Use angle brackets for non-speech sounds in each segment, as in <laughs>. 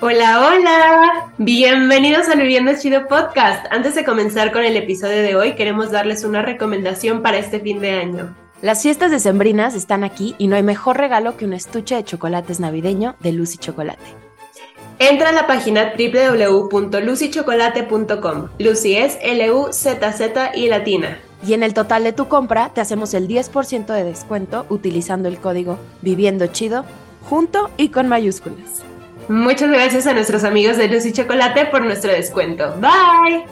Hola, hola. Bienvenidos al Viviendo Chido Podcast. Antes de comenzar con el episodio de hoy, queremos darles una recomendación para este fin de año. Las fiestas decembrinas están aquí y no hay mejor regalo que un estuche de chocolates navideño de Lucy Chocolate. Entra a la página www.lucychocolate.com. Lucy es L-U-Z-Z y latina. Y en el total de tu compra te hacemos el 10% de descuento utilizando el código Viviendo Chido junto y con mayúsculas. Muchas gracias a nuestros amigos de Lucy Chocolate por nuestro descuento. Bye.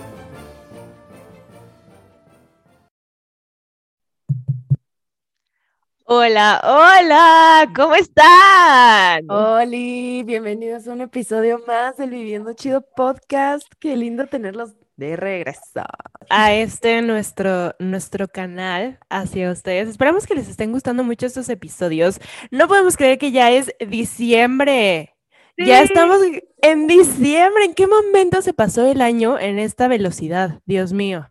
Hola, hola, ¿cómo están? Hola, bienvenidos a un episodio más del Viviendo Chido Podcast. Qué lindo tenerlos de regreso. A este nuestro, nuestro canal hacia ustedes. Esperamos que les estén gustando mucho estos episodios. No podemos creer que ya es diciembre. Ya estamos en diciembre. ¿En qué momento se pasó el año en esta velocidad? Dios mío.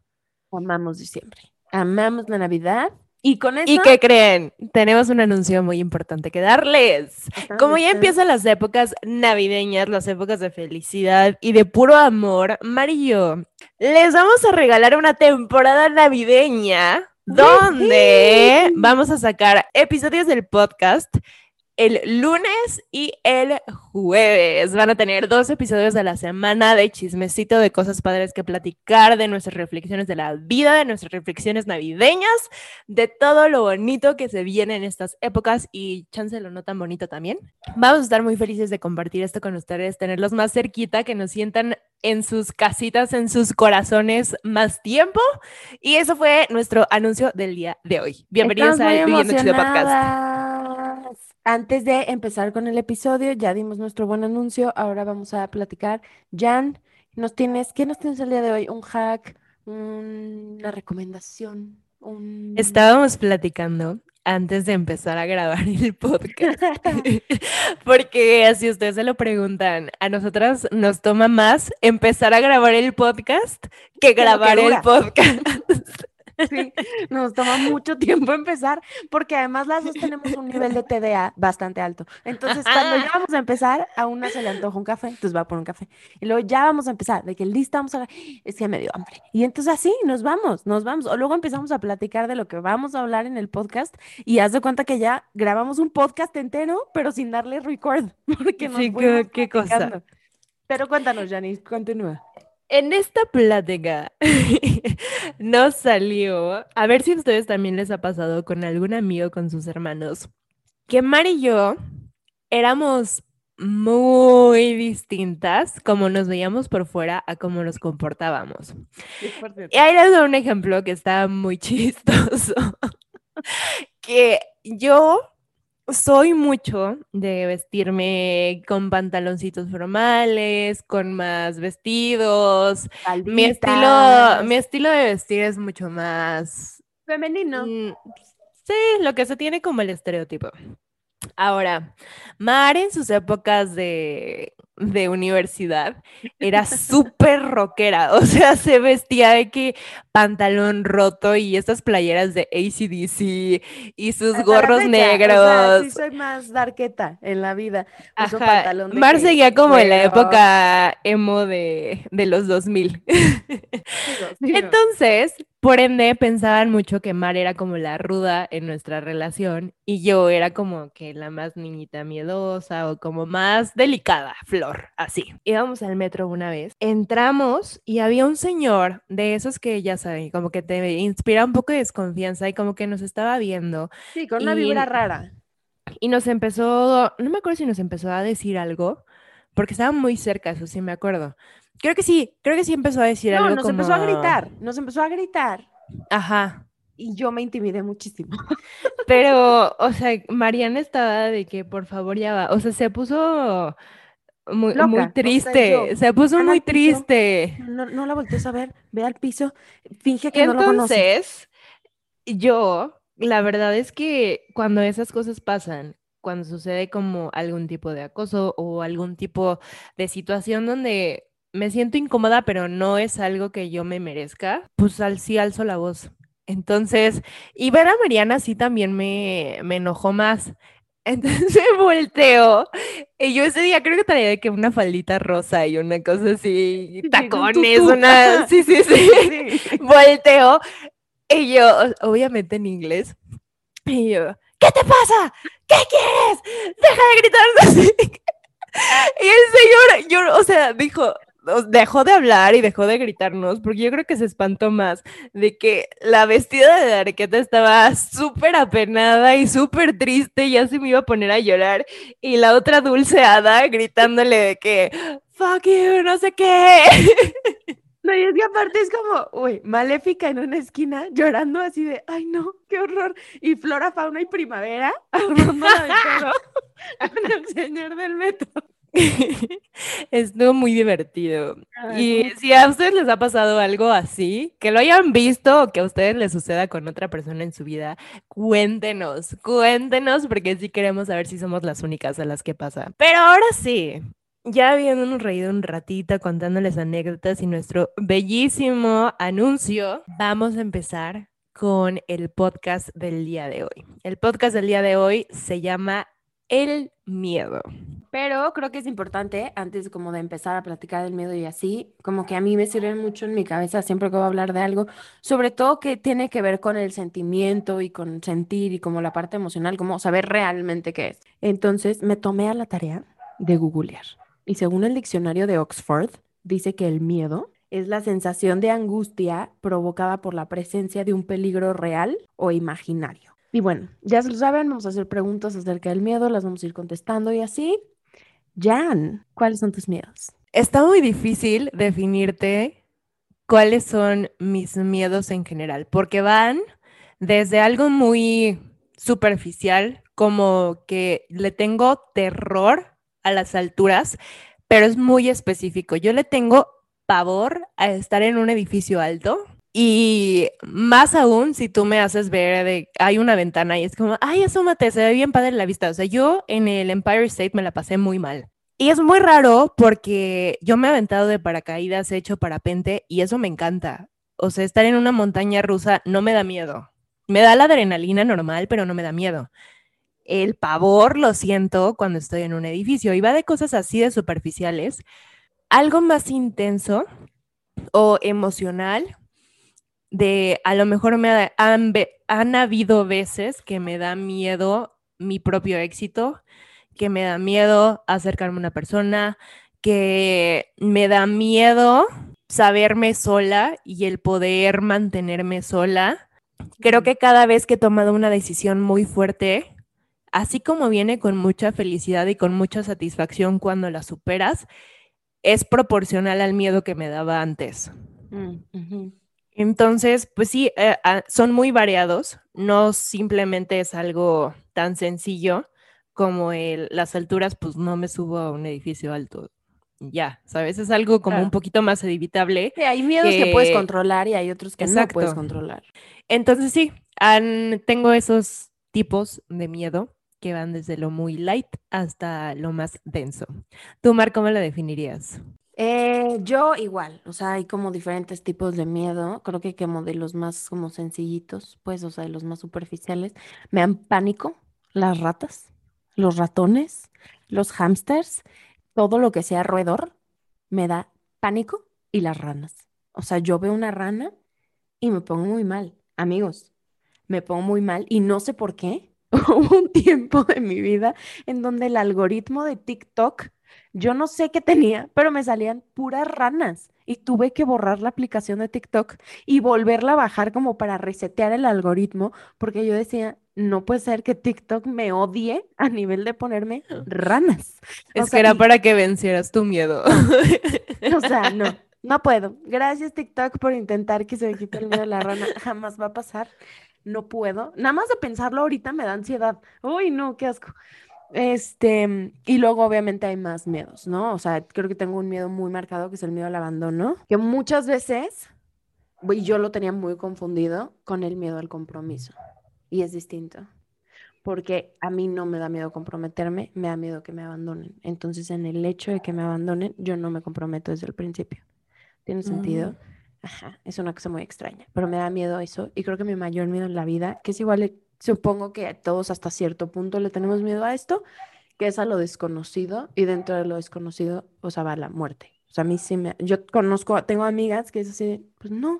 Amamos diciembre. Amamos la Navidad. Y con eso. ¿Y qué creen? Tenemos un anuncio muy importante que darles. Como ya empiezan las épocas navideñas, las épocas de felicidad y de puro amor, Mario, les vamos a regalar una temporada navideña donde vamos a sacar episodios del podcast el lunes y el jueves. Van a tener dos episodios de la semana de chismecito, de cosas padres que platicar, de nuestras reflexiones de la vida, de nuestras reflexiones navideñas, de todo lo bonito que se viene en estas épocas y chance lo no tan bonito también. Vamos a estar muy felices de compartir esto con ustedes, tenerlos más cerquita, que nos sientan en sus casitas, en sus corazones más tiempo. Y eso fue nuestro anuncio del día de hoy. Bienvenidos a Viviendo Chido Podcast. Antes de empezar con el episodio, ya dimos nuestro buen anuncio, ahora vamos a platicar. Jan, nos tienes, ¿qué nos tienes el día de hoy? ¿Un hack? ¿Una recomendación? Estábamos platicando antes de empezar a grabar el podcast. <laughs> Porque si ustedes se lo preguntan, a nosotras nos toma más empezar a grabar el podcast que grabar el podcast. Sí, nos toma mucho tiempo empezar, porque además las dos tenemos un nivel de TDA bastante alto. Entonces, cuando ya vamos a empezar, a una se le antoja un café, entonces va por un café. Y luego ya vamos a empezar, de que lista vamos a es que me dio hambre. Y entonces así nos vamos, nos vamos. O luego empezamos a platicar de lo que vamos a hablar en el podcast y haz de cuenta que ya grabamos un podcast entero, pero sin darle record. <laughs> Porque nos sí, qué cosa. Pero cuéntanos, Janice, continúa. En esta plática <laughs> nos salió, a ver si a ustedes también les ha pasado con algún amigo, con sus hermanos, que Mar y yo éramos muy distintas como nos veíamos por fuera a cómo nos comportábamos. Y ahí les doy un ejemplo que está muy <laughs> chistoso. que yo soy mucho de vestirme con pantaloncitos formales, con más vestidos. Mi estilo, mi estilo de vestir es mucho más femenino. Mm, sí, lo que se tiene como el estereotipo. Ahora, Mar en sus épocas de de universidad era súper rockera, o sea, se vestía de que pantalón roto y estas playeras de ACDC y sus gorros negros. O sí soy más darqueta en la vida. Mar seguía como en la época emo de, de los 2000. Entonces, por ende, pensaban mucho que Mar era como la ruda en nuestra relación y yo era como que la más niñita miedosa o como más delicada, Flor, así. Íbamos al metro una vez, entramos y había un señor de esos que ya saben, como que te inspira un poco de desconfianza y como que nos estaba viendo. Sí, con una vibra rara. Y nos empezó, no me acuerdo si nos empezó a decir algo, porque estaba muy cerca, eso sí me acuerdo Creo que sí, creo que sí empezó a decir algo. No, nos empezó a gritar, nos empezó a gritar. Ajá. Y yo me intimidé muchísimo. <laughs> Pero, o sea, Mariana estaba de que por favor ya va. O sea, se puso muy, muy triste. se puso muy triste. No, no, la voltees a ver, ve al piso, finge que no lo Entonces, yo, la verdad es que cuando esas cosas pasan, cuando sucede como algún tipo de acoso o algún tipo de situación donde me siento incómoda, pero no es algo que yo me merezca, pues al sí alzo la voz. Entonces, y ver a Mariana sí también me, me enojó más. <laughs> Entonces me volteo y yo ese día creo que traía de que una faldita rosa y una cosa así, tacones, una, sí, sí, sí, <laughs> <laughs> volteo y yo, obviamente en inglés, y yo, ¿qué te pasa? ¿Qué quieres? Deja de gritar así. Y el señor, yo, o sea, dijo, dejó de hablar y dejó de gritarnos, porque yo creo que se espantó más de que la vestida de Arqueta estaba súper apenada y súper triste, ya se me iba a poner a llorar, y la otra dulceada gritándole de que, fuck you, no sé qué. <laughs> No, y es que aparte es como, uy, maléfica en una esquina, llorando así de, ay no, qué horror. Y flora, fauna y primavera, <laughs> <laughs> con el señor del metro. <laughs> Estuvo muy divertido. y si a ustedes les ha pasado algo así, que lo hayan visto o que a ustedes les suceda con otra persona en su vida, cuéntenos, cuéntenos, porque sí queremos saber si somos las únicas a las que pasa. Pero ahora sí, ya habiéndonos reído un ratito contándoles anécdotas y nuestro bellísimo anuncio, vamos a empezar con el podcast del día de hoy. El podcast del día de hoy se llama El miedo. Pero creo que es importante, antes como de empezar a platicar del miedo y así, como que a mí me sirve mucho en mi cabeza siempre que voy a hablar de algo, sobre todo que tiene que ver con el sentimiento y con sentir y como la parte emocional, como saber realmente qué es. Entonces me tomé a la tarea de googlear. Y según el diccionario de Oxford, dice que el miedo es la sensación de angustia provocada por la presencia de un peligro real o imaginario. Y bueno, ya se lo saben, vamos a hacer preguntas acerca del miedo, las vamos a ir contestando y así. Jan, ¿cuáles son tus miedos? Está muy difícil definirte cuáles son mis miedos en general, porque van desde algo muy superficial, como que le tengo terror a las alturas, pero es muy específico. Yo le tengo pavor a estar en un edificio alto. Y más aún si tú me haces ver de hay una ventana y es como, ay, asómate, se ve bien padre la vista. O sea, yo en el Empire State me la pasé muy mal. Y es muy raro porque yo me he aventado de paracaídas, he hecho parapente y eso me encanta. O sea, estar en una montaña rusa no me da miedo. Me da la adrenalina normal, pero no me da miedo. El pavor lo siento cuando estoy en un edificio y va de cosas así de superficiales. Algo más intenso o emocional, de a lo mejor me han, han habido veces que me da miedo mi propio éxito que me da miedo acercarme a una persona, que me da miedo saberme sola y el poder mantenerme sola. Creo que cada vez que he tomado una decisión muy fuerte, así como viene con mucha felicidad y con mucha satisfacción cuando la superas, es proporcional al miedo que me daba antes. Mm, Entonces, pues sí, eh, ah, son muy variados, no simplemente es algo tan sencillo como el, las alturas, pues no me subo a un edificio alto. Ya, ¿sabes? Es algo como un poquito más evitable. hay miedos que... puedes controlar y hay otros que no puedes controlar. Entonces sí, tengo esos tipos de miedo que van desde lo muy light hasta lo más denso. ¿Tú, Mar, cómo lo definirías? Eh, yo igual, o sea, hay como diferentes tipos de miedo, creo que como de los más como sencillitos, pues, o sea, de los más superficiales, me dan pánico las ratas los ratones, los hámsters, todo lo que sea roedor, me da pánico y las ranas. O sea, yo veo una rana y me pongo muy mal. Amigos, me pongo muy mal y no sé por qué. <laughs> Hubo un tiempo de mi vida en donde el algoritmo de TikTok, yo no sé qué tenía, pero me salían puras ranas y tuve que borrar la aplicación de TikTok y volverla a bajar como para resetear el algoritmo porque yo decía, no puede ser que TikTok me odie a nivel de ponerme ranas. <laughs> Es que era para que vencieras tu miedo. <laughs> O sea, no, <laughs> no puedo. Gracias TikTok por intentar que se me quite el miedo de la rana. Jamás va a pasar. No puedo. Nada más de pensarlo ahorita me da ansiedad. Uy, no, qué asco. Este, y luego obviamente hay más miedos, ¿no? O sea, creo que tengo un miedo muy marcado que es el miedo al abandono, que muchas veces, y yo lo tenía muy confundido con el miedo al compromiso y es distinto. Porque a mí no me da miedo comprometerme, me da miedo que me abandonen. Entonces, en el hecho de que me abandonen, yo no me comprometo desde el principio. ¿Tiene sentido? Mm. Ajá, es una cosa muy extraña, pero me da miedo eso. Y creo que mi mayor miedo en la vida, que es igual Supongo que todos hasta cierto punto le tenemos miedo a esto, que es a lo desconocido y dentro de lo desconocido, o sea, va la muerte. O sea, a mí sí me, yo conozco, tengo amigas que es así, pues no,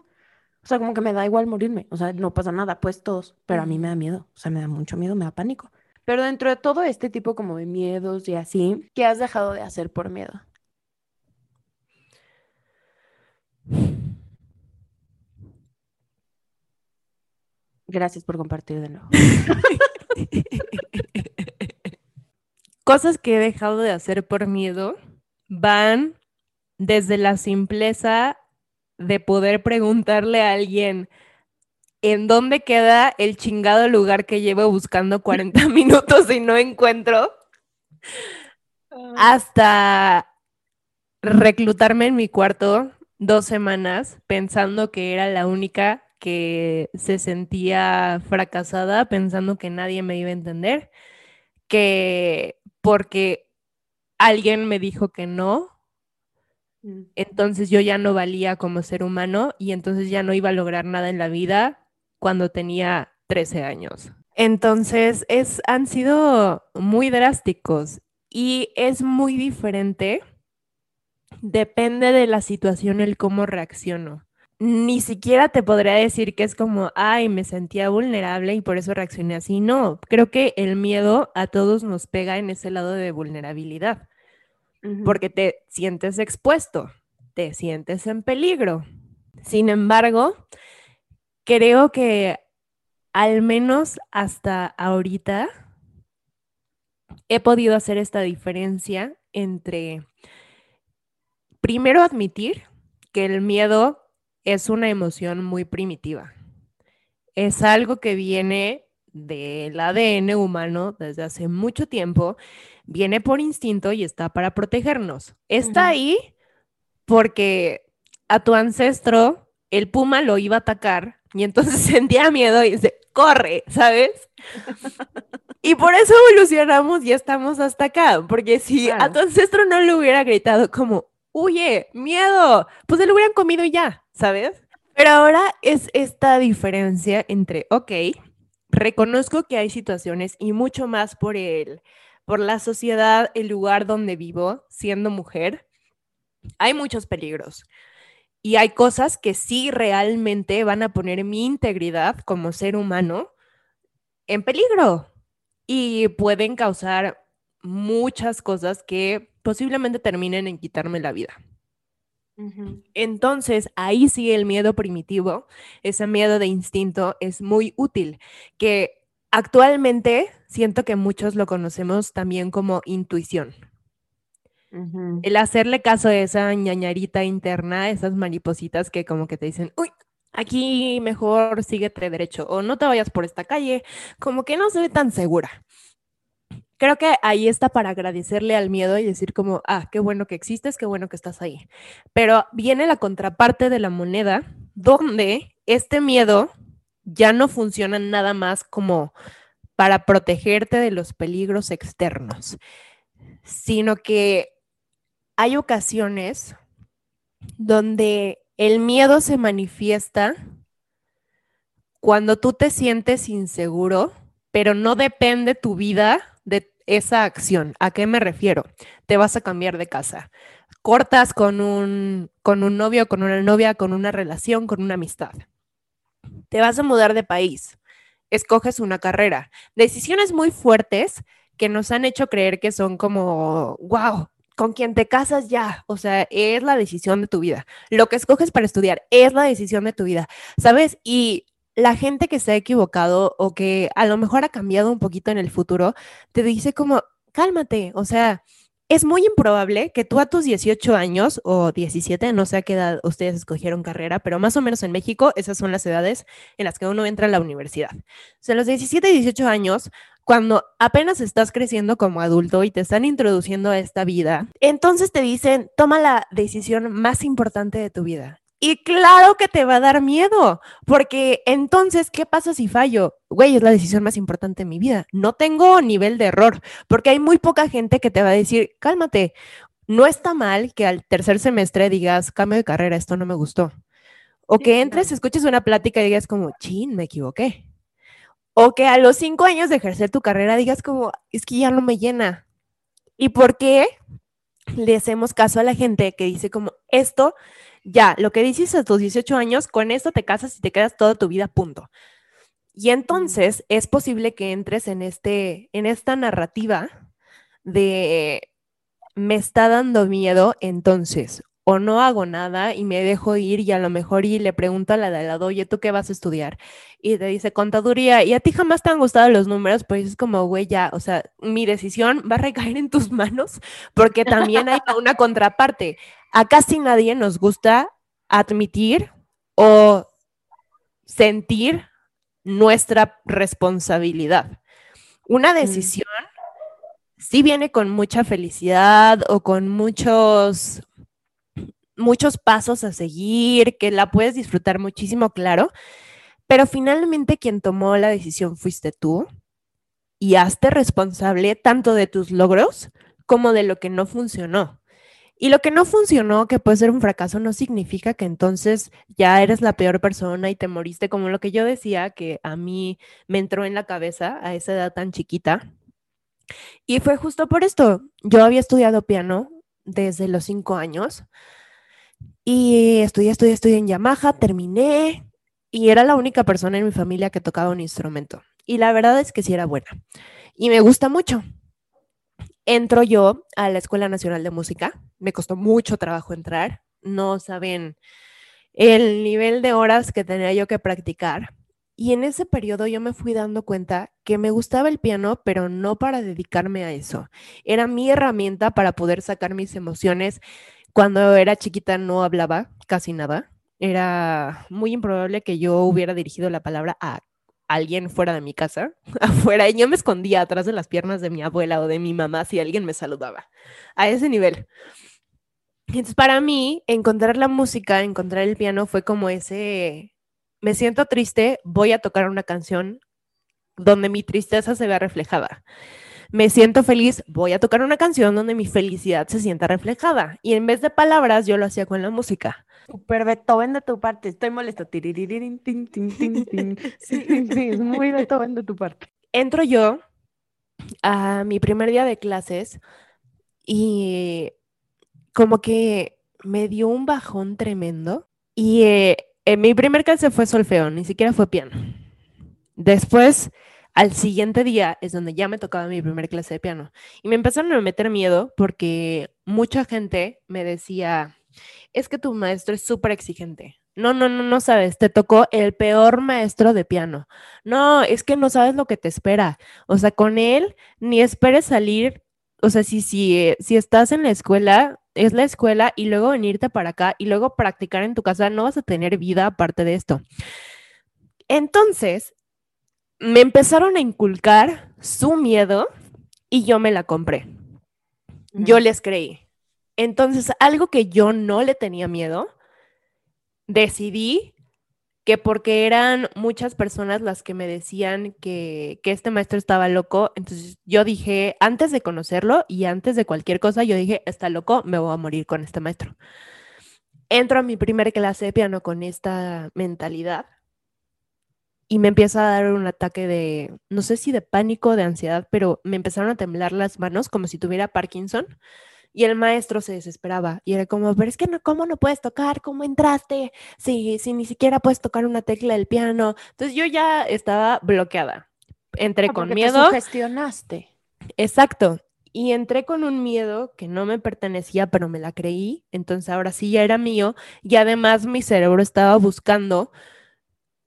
o sea, como que me da igual morirme, o sea, no pasa nada, pues todos, pero a mí me da miedo, o sea, me da mucho miedo, me da pánico. Pero dentro de todo este tipo como de miedos y así, ¿qué has dejado de hacer por miedo? Gracias por compartir de nuevo. <laughs> Cosas que he dejado de hacer por miedo van desde la simpleza de poder preguntarle a alguien en dónde queda el chingado lugar que llevo buscando 40 <laughs> minutos y no encuentro, hasta reclutarme en mi cuarto dos semanas pensando que era la única que se sentía fracasada, pensando que nadie me iba a entender, que porque alguien me dijo que no, mm. entonces yo ya no valía como ser humano y entonces ya no iba a lograr nada en la vida cuando tenía 13 años. Entonces, es, han sido muy drásticos y es muy diferente. Depende de la situación el cómo reacciono. Ni siquiera te podría decir que es como, ay, me sentía vulnerable y por eso reaccioné así. No, creo que el miedo a todos nos pega en ese lado de vulnerabilidad, porque te sientes expuesto, te sientes en peligro. Sin embargo, creo que al menos hasta ahorita he podido hacer esta diferencia entre primero admitir que el miedo es una emoción muy primitiva. Es algo que viene del ADN humano desde hace mucho tiempo, viene por instinto y está para protegernos. Está ahí porque a tu ancestro el puma lo iba a atacar y entonces <laughs> sentía miedo y dice, corre, ¿sabes? y por eso evolucionamos y estamos hasta acá, porque si a tu ancestro no le hubiera gritado como, huye, miedo, pues se lo hubieran comido ya, ¿sabes? Pero ahora es esta diferencia entre, ok, reconozco que hay situaciones y mucho más por el, por la sociedad, el lugar donde vivo, siendo mujer, hay muchos peligros y hay cosas que sí realmente van a poner mi integridad como ser humano en peligro y pueden causar muchas cosas que posiblemente terminen en quitarme la vida. Entonces, ahí sí el miedo primitivo, ese miedo de instinto es muy útil, que actualmente siento que muchos lo conocemos también como intuición. El hacerle caso a esa ñañarita interna, esas maripositas que como que te dicen, uy, aquí mejor síguete derecho o no te vayas por esta calle, como que no se ve tan segura. Creo que ahí está para agradecerle al miedo y decir como, ah, qué bueno que existes, qué bueno que estás ahí. Pero viene la contraparte de la moneda, donde este miedo ya no funciona nada más como para protegerte de los peligros externos, sino que hay ocasiones donde el miedo se manifiesta cuando tú te sientes inseguro, pero no depende tu vida de esa acción. ¿A qué me refiero? Te vas a cambiar de casa. Cortas con un, con un novio, con una novia, con una relación, con una amistad. Te vas a mudar de país. Escoges una carrera. Decisiones muy fuertes que nos han hecho creer que son como, wow, con quien te casas ya, o sea, es la decisión de tu vida. Lo que escoges para estudiar es la decisión de tu vida, ¿sabes? Y la gente que se ha equivocado o que a lo mejor ha cambiado un poquito en el futuro, te dice como, cálmate, o sea, es muy improbable que tú a tus 18 años o 17, no sé a qué edad ustedes escogieron carrera, pero más o menos en México esas son las edades en las que uno entra a la universidad. O sea, a los 17 y 18 años, cuando apenas estás creciendo como adulto y te están introduciendo a esta vida, entonces te dicen, toma la decisión más importante de tu vida. Y claro que te va a dar miedo, porque entonces, ¿qué pasa si fallo? Güey, es la decisión más importante de mi vida. No tengo nivel de error, porque hay muy poca gente que te va a decir, cálmate, no está mal que al tercer semestre digas, cambio de carrera, esto no me gustó. O que entres, escuches una plática y digas como, chin, me equivoqué O que a los cinco años de ejercer tu carrera digas como, es que ya no me llena. ¿Y por qué le hacemos caso a la gente que dice como, esto, ya, lo que dices a tus 18 años, con esto te casas y te quedas toda tu vida, punto. Y entonces es posible que entres en, este, en esta narrativa de me está dando miedo, entonces o no hago nada y me dejo ir y a lo mejor y le pregunto a la de lado, oye, ¿tú qué vas a estudiar? Y te dice contaduría y a ti jamás te han gustado los números, pues es como, güey, ya, o sea, mi decisión va a recaer en tus <laughs> manos porque también hay una contraparte. A casi nadie nos gusta admitir o sentir nuestra responsabilidad. Una mm. decisión sí viene con mucha felicidad o con muchos muchos pasos a seguir, que la puedes disfrutar muchísimo, claro, pero finalmente quien tomó la decisión fuiste tú y hazte responsable tanto de tus logros como de lo que no funcionó. Y lo que no funcionó, que puede ser un fracaso, no significa que entonces ya eres la peor persona y te moriste, como lo que yo decía, que a mí me entró en la cabeza a esa edad tan chiquita. Y fue justo por esto. Yo había estudiado piano desde los cinco años y estudié, estudié, estudié en Yamaha, terminé y era la única persona en mi familia que tocaba un instrumento. Y la verdad es que sí era buena. Y me gusta mucho. Entro yo a la Escuela Nacional de Música. Me costó mucho trabajo entrar. No saben el nivel de horas que tenía yo que practicar. Y en ese periodo yo me fui dando cuenta que me gustaba el piano, pero no para dedicarme a eso. Era mi herramienta para poder sacar mis emociones cuando era chiquita no hablaba casi nada. Era muy improbable que yo hubiera dirigido la palabra a alguien fuera de mi casa, <laughs> afuera, y yo me escondía atrás de las piernas de mi abuela o de mi mamá si alguien me saludaba. A ese nivel. Entonces, para mí, encontrar la música, encontrar el piano fue como ese, me siento triste, voy a tocar una canción donde mi tristeza se vea reflejada me siento feliz, voy a tocar una canción donde mi felicidad se sienta reflejada. Y en vez de palabras, yo lo hacía con la música. Super Beethoven de tu parte, estoy molesto. Sí, sí, es muy Beethoven de tu parte. Entro yo a mi primer día de clases y como que me dio un bajón tremendo. Y eh, en mi primer clase fue solfeo, ni siquiera fue piano. Después al siguiente día es donde ya me tocaba mi primer clase de piano y me empezaron a meter miedo porque mucha gente me decía, es que tu maestro es súper exigente. No, no, no, no sabes, te tocó el peor maestro de piano. No, es que no sabes lo que te espera. O sea, con él ni esperes salir, o sea, si, si, si estás en la escuela, es la escuela y luego venirte para acá y luego practicar en tu casa, no vas a tener vida aparte de esto. Entonces, me empezaron a inculcar su miedo y yo me la compré. Yo les creí. Entonces, algo que yo no le tenía miedo, decidí que porque eran muchas personas las que me decían que, que, este maestro estaba loco, entonces yo dije, antes de conocerlo y antes de cualquier cosa, yo dije, está loco, me voy a morir con este maestro. Entro a mi primer clase de piano con esta mentalidad y me empieza a dar un ataque de, no sé si de pánico, de ansiedad, pero me empezaron a temblar las manos como si tuviera Parkinson. Y el maestro se desesperaba y era como, pero es que no, ¿cómo no puedes tocar? ¿Cómo entraste? Si, si ni siquiera puedes tocar una tecla del piano. Entonces yo ya estaba bloqueada. Entré ah, con miedo. Te gestionaste. Exacto. Y entré con un miedo que no me pertenecía, pero me la creí. Entonces ahora sí ya era mío. Y además mi cerebro estaba buscando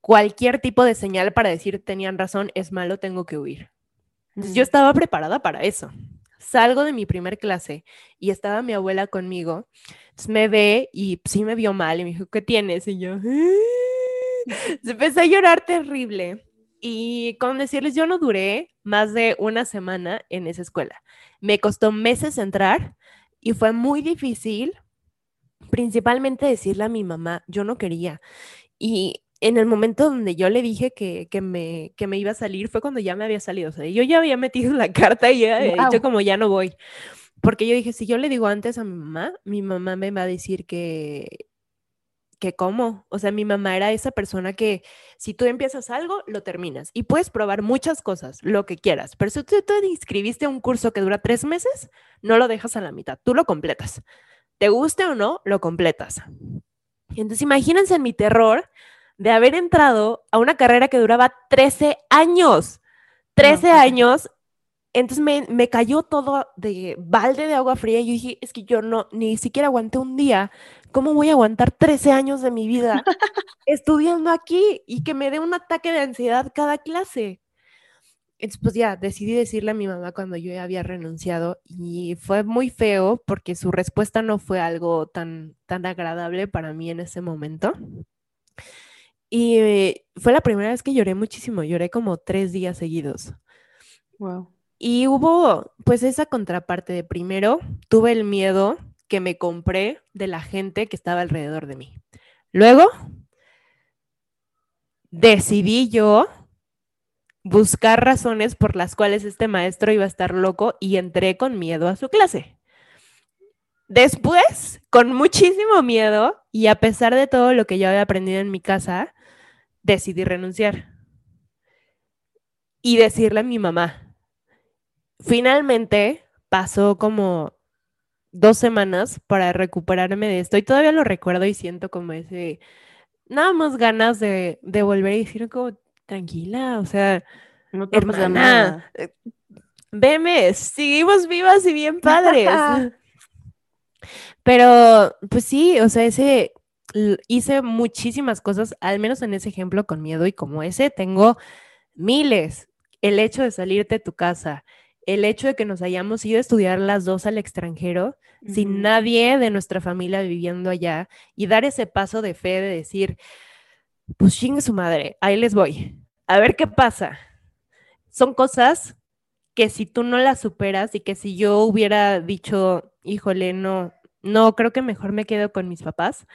cualquier tipo de señal para decir tenían razón, es malo, tengo que huir. Entonces, yo estaba preparada para eso. Salgo de mi primer clase y estaba mi abuela conmigo. Entonces me ve y sí me vio mal y me dijo, ¿qué tienes? Y yo, <laughs> empecé a llorar terrible. Y con decirles, yo no duré más de una semana en esa escuela. Me costó meses entrar y fue muy difícil, principalmente decirle a mi mamá, yo no quería. Y en el momento donde yo le dije que, me, que me iba a salir fue cuando ya me había salido. O sea, yo ya había metido <laughs> la carta y ya había dicho como ya no voy. Porque yo dije, si yo le digo antes a mi mamá, mi mamá me va a decir que, que cómo. O sea, mi mamá era esa persona que si tú empiezas algo, lo terminas y puedes probar muchas cosas, lo que quieras. Pero si tú te inscribiste a un curso que dura tres meses, no lo dejas a la mitad, tú lo completas. Te guste o no, lo completas. Entonces, imagínense en mi terror de haber entrado a una carrera que duraba 13 años. 13 pues años. Entonces me, me, cayó todo de balde de agua fría y yo dije, es que yo no, ni siquiera aguanté un día. ¿Cómo voy a aguantar 13 años de mi vida <laughs> estudiando aquí y que me dé un ataque de ansiedad cada clase? Entonces, pues ya, decidí decirle a mi mamá cuando yo ya había renunciado y fue muy feo porque su respuesta no fue algo tan, tan agradable para mí en ese momento. Y eh, fue la primera vez que lloré muchísimo, lloré como tres días seguidos. Wow. Y hubo pues esa contraparte de primero, tuve el miedo que me compré de la gente que estaba alrededor de mí. Luego, decidí yo buscar razones por las cuales este maestro iba a estar loco y entré con miedo a su clase. Después, con muchísimo miedo y a pesar de todo lo que yo había aprendido en mi casa, decidí renunciar y decirle a mi mamá. Finalmente pasó como dos semanas para recuperarme de esto y todavía lo recuerdo y siento como ese, nada más ganas de, de volver y decir como, tranquila, o sea, no te pasa nada. eh, Veme, seguimos vivas y bien padres. <laughs> Pero, pues sí, o sea, ese hice muchísimas cosas, al menos en ese ejemplo con miedo y como ese tengo miles. El hecho de salirte de tu casa, el hecho de que nos hayamos ido a estudiar las dos al extranjero, sin nadie de nuestra familia viviendo allá, y dar ese paso de fe de decir, pues chingue su madre, ahí les voy, a ver qué pasa. Son cosas que si tú no las superas y que si yo hubiera dicho, híjole, no, no, creo que mejor me quedo con mis papás,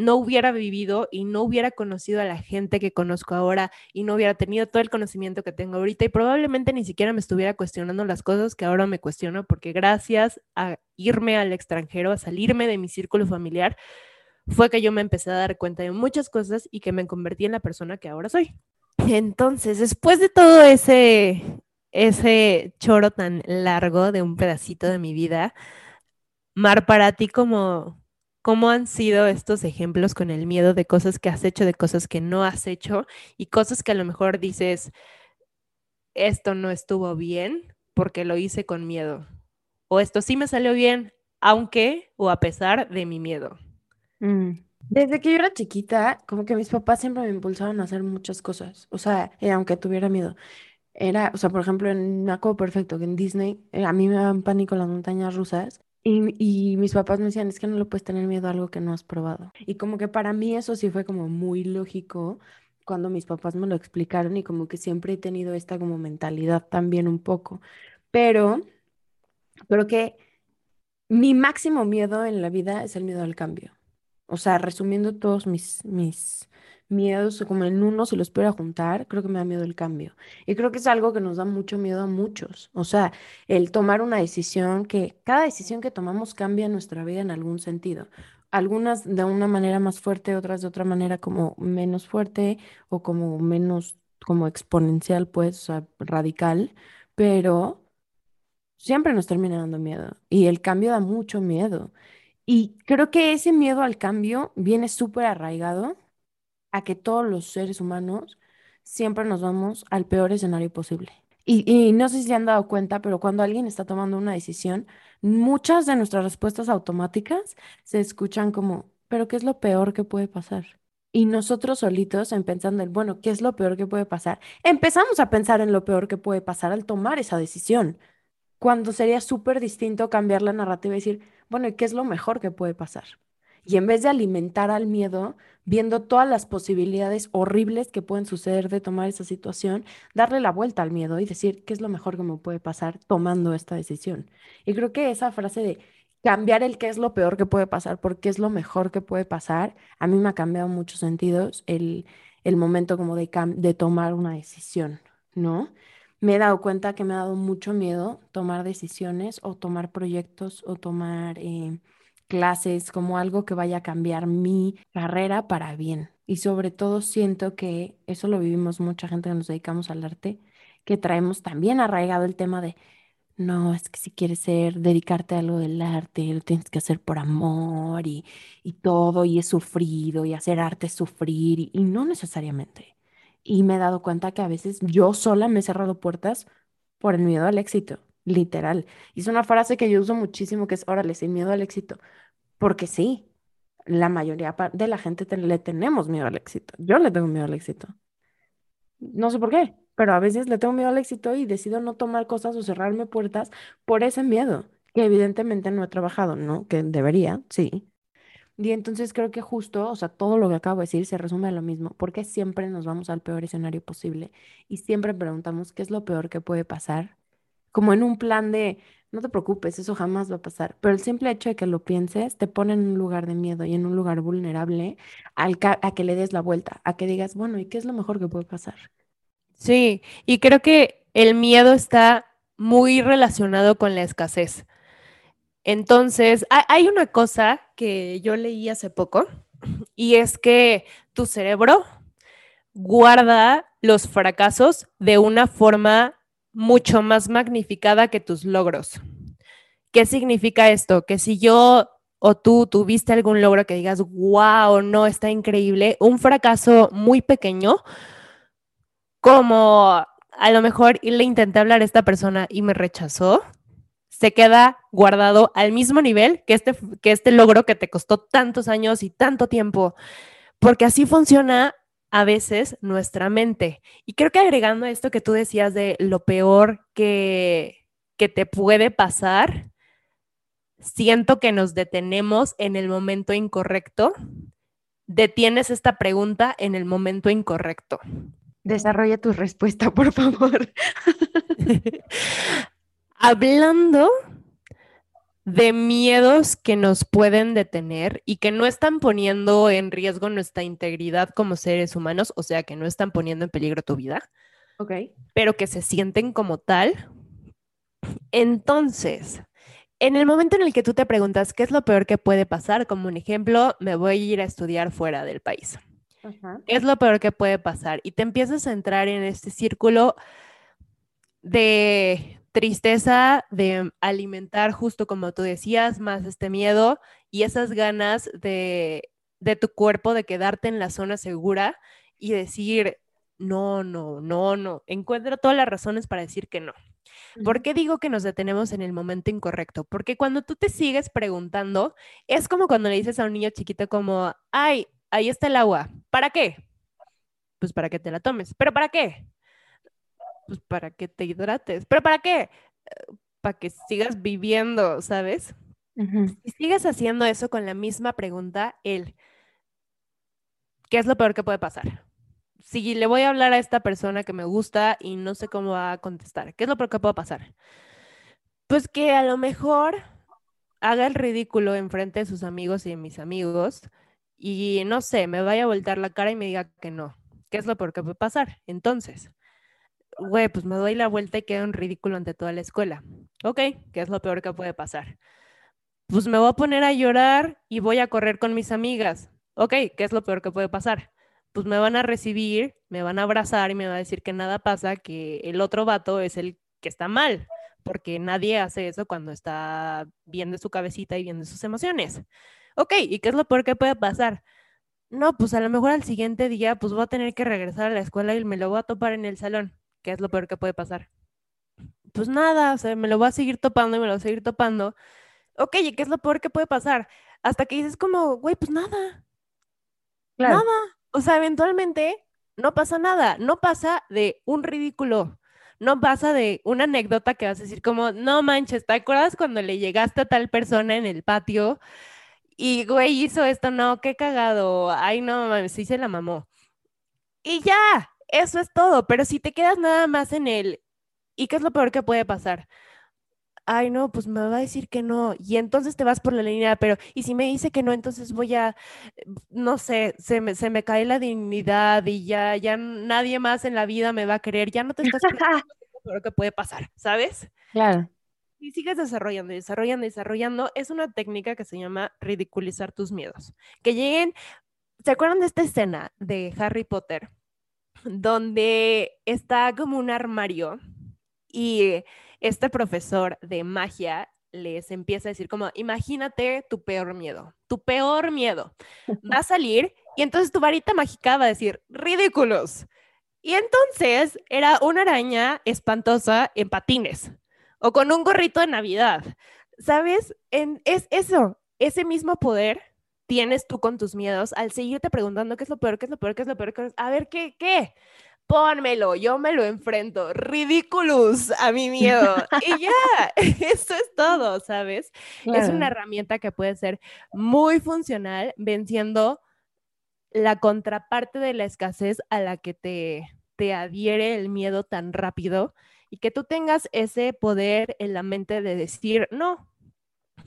no hubiera vivido y no hubiera conocido a la gente que conozco ahora y no hubiera tenido todo el conocimiento que tengo ahorita y probablemente ni siquiera me estuviera cuestionando las cosas que ahora me cuestiono porque gracias a irme al extranjero, a salirme de mi círculo familiar, fue que yo me empecé a dar cuenta de muchas cosas y que me convertí en la persona que ahora soy. Entonces, después de todo ese, ese choro tan largo de un pedacito de mi vida, Mar, para ti, ¿cómo, ¿cómo han sido estos ejemplos con el miedo de cosas que has hecho, de cosas que no has hecho y cosas que a lo mejor dices, esto no estuvo bien porque lo hice con miedo? O esto sí me salió bien, aunque o a pesar de mi miedo. Mm. Desde que yo era chiquita, como que mis papás siempre me impulsaban a hacer muchas cosas, o sea, eh, aunque tuviera miedo. Era, o sea, por ejemplo, en me acuerdo perfecto que en Disney eh, a mí me daban pánico las montañas rusas y, mis papás me decían, es que no le puedes tener miedo a algo que no has probado. Y como que para mí eso sí fue como muy lógico cuando mis papás me lo explicaron y como que siempre he tenido esta como mentalidad también un poco. Pero creo que mi máximo miedo en la vida es el miedo al cambio. O sea, resumiendo todos mis, mis miedos, como en uno si los pudiera juntar, creo que me da miedo el cambio. Y creo que es algo que nos da mucho miedo a muchos. O sea, el tomar una decisión que cada decisión que tomamos cambia nuestra vida en algún sentido. Algunas de una manera más fuerte, otras de otra manera como menos fuerte o como menos como exponencial, pues, o sea, radical, pero siempre nos termina dando miedo. Y el cambio da mucho miedo. Y creo que ese miedo al cambio viene súper arraigado a que todos los seres humanos siempre nos vamos al peor escenario posible. Y, no sé si se han dado cuenta, pero cuando alguien está tomando una decisión, muchas de nuestras respuestas automáticas se escuchan como, pero ¿qué es lo peor que puede pasar? Y nosotros solitos, en pensando en, bueno, ¿qué es lo peor que puede pasar? Empezamos a pensar en lo peor que puede pasar al tomar esa decisión, cuando sería súper distinto cambiar la narrativa y decir, bueno, ¿y qué es lo mejor que puede pasar? Y en vez de alimentar al miedo, viendo todas las posibilidades horribles que pueden suceder de tomar esa situación, darle la vuelta al miedo y decir qué es lo mejor que me puede pasar tomando esta decisión. Y creo que esa frase de cambiar el qué es lo peor que puede pasar por qué es lo mejor que puede pasar, a mí me ha cambiado en muchos sentidos el, el momento como de, de tomar una decisión, ¿no? Me he dado cuenta que me ha dado mucho miedo tomar decisiones o tomar proyectos o tomar... Eh, clases, como algo que vaya a cambiar mi carrera para bien. Y sobre todo siento que eso lo vivimos mucha gente que nos dedicamos al arte, que traemos también arraigado el tema de, no, es que si quieres ser, dedicarte a algo del arte, lo tienes que hacer por amor y, y todo, y es sufrido, y hacer arte es sufrir, y, y no necesariamente. Y me he dado cuenta que a veces yo sola me he cerrado puertas por el miedo al éxito, literal. Y es una frase que yo uso muchísimo, que es, órale, sin miedo al éxito. Porque sí, la mayoría de la gente le tenemos miedo al éxito. Yo le tengo miedo al éxito. No sé por qué, pero a veces le tengo miedo al éxito y decido no tomar cosas o cerrarme puertas por ese miedo, que evidentemente no he trabajado, ¿no? Que debería, sí. Y entonces creo que justo, o sea, todo lo que acabo de decir se resume a lo mismo, porque siempre nos vamos al peor escenario posible y siempre preguntamos qué es lo peor que puede pasar, como en un plan de, no te preocupes, eso jamás va a pasar, pero el simple hecho de que lo pienses te pone en un lugar de miedo y en un lugar vulnerable al a que le des la vuelta, a que digas, bueno, ¿y qué es lo mejor que puede pasar? Sí, y creo que el miedo está muy relacionado con la escasez. Entonces, hay una cosa que yo leí hace poco y es que tu cerebro guarda los fracasos de una forma mucho más magnificada que tus logros. ¿Qué significa esto? Que si yo o tú tuviste algún logro que digas, wow, no, está increíble, un fracaso muy pequeño, como a lo mejor le intenté hablar a esta persona y me rechazó, se queda guardado al mismo nivel que este, que este logro que te costó tantos años y tanto tiempo, porque así funciona a veces nuestra mente. Y creo que agregando esto que tú decías de lo peor que, que te puede pasar, siento que nos detenemos en el momento incorrecto. Detienes esta pregunta en el momento incorrecto. Desarrolla tu respuesta, por favor. <laughs> Hablando de miedos que nos pueden detener y que no están poniendo en riesgo nuestra integridad como seres humanos, o sea, que no están poniendo en peligro tu vida, ok, pero que se sienten como tal. Entonces, en el momento en el que tú te preguntas qué es lo peor que puede pasar, como un ejemplo, me voy a ir a estudiar fuera del país. ¿Qué es lo peor que puede pasar? Y te empiezas a entrar en este círculo de tristeza de alimentar, justo como tú decías, más este miedo y esas ganas de, de tu cuerpo de quedarte en la zona segura y decir, no, no, no, no. Encuentro todas las razones para decir que no. ¿Por qué digo que nos detenemos en el momento incorrecto? Porque cuando tú te sigues preguntando, es como cuando le dices a un niño chiquito como, ay, ahí está el agua. ¿Para qué? Pues para que te la tomes. ¿Pero para qué? Pues para que te hidrates. ¿Pero para qué? Para que sigas viviendo, ¿sabes? Si sigues haciendo eso con la misma pregunta, él, ¿qué es lo peor que puede pasar? Si le voy a hablar a esta persona que me gusta y no sé cómo va a contestar, ¿qué es lo peor que puede pasar? Pues que a lo mejor haga el ridículo enfrente de sus amigos y de mis amigos y no sé, me vaya a voltar la cara y me diga que no. ¿Qué es lo peor que puede pasar? Entonces, güey, pues me doy la vuelta y quedo en ridículo ante toda la escuela. Ok, ¿qué es lo peor que puede pasar? Pues me voy a poner a llorar y voy a correr con mis amigas. Ok, ¿qué es lo peor que puede pasar? Pues me van a recibir, me van a abrazar y me va a decir que nada pasa, que el otro vato es el que está mal, porque nadie hace eso cuando está bien de su cabecita y bien de sus emociones. Ok, ¿y qué es lo peor que puede pasar? No, pues a lo mejor al siguiente día pues voy a tener que regresar a la escuela y me lo voy a topar en el salón. ¿Qué es lo peor que puede pasar? Pues nada, o sea, me lo voy a seguir topando y me lo voy a seguir topando. Ok, ¿y qué es lo peor que puede pasar? Hasta que dices como, güey, pues nada. Nada. O sea, eventualmente no pasa nada. No pasa de un ridículo. No pasa de una anécdota que vas a decir como, no manches, ¿te acuerdas cuando le llegaste a tal persona en el patio? Y, güey, hizo esto, no, qué cagado. Ay, no, mames, sí se la mamó. Y ya, eso es todo, pero si te quedas nada más en el, ¿y qué es lo peor que puede pasar? Ay, no, pues me va a decir que no. Y entonces te vas por la línea, pero, y si me dice que no, entonces voy a, no sé, se me, se me cae la dignidad y ya, ya nadie más en la vida me va a querer, ya no te estás <laughs> lo peor que puede pasar, ¿sabes? Claro. y sigues desarrollando, desarrollando, desarrollando, es una técnica que se llama ridiculizar tus miedos. Que lleguen, ¿se acuerdan de esta escena de Harry Potter? Donde está como un armario y este profesor de magia les empieza a decir como, imagínate tu peor miedo, tu peor miedo. Va a salir y entonces tu varita mágica va a decir, ridículos. Y entonces era una araña espantosa en patines o con un gorrito de Navidad. ¿Sabes? En, es eso, ese mismo poder tienes tú con tus miedos al seguirte preguntando qué es lo peor, qué es lo peor, qué es lo peor, qué es... a ver, ¿qué, qué? Pónmelo, yo me lo enfrento. Ridiculous a mi miedo. <laughs> y ya, <laughs> eso es todo, ¿sabes? Es una herramienta que puede ser muy funcional venciendo la contraparte de la escasez a la que te, te adhiere el miedo tan rápido y que tú tengas ese poder en la mente de decir, no,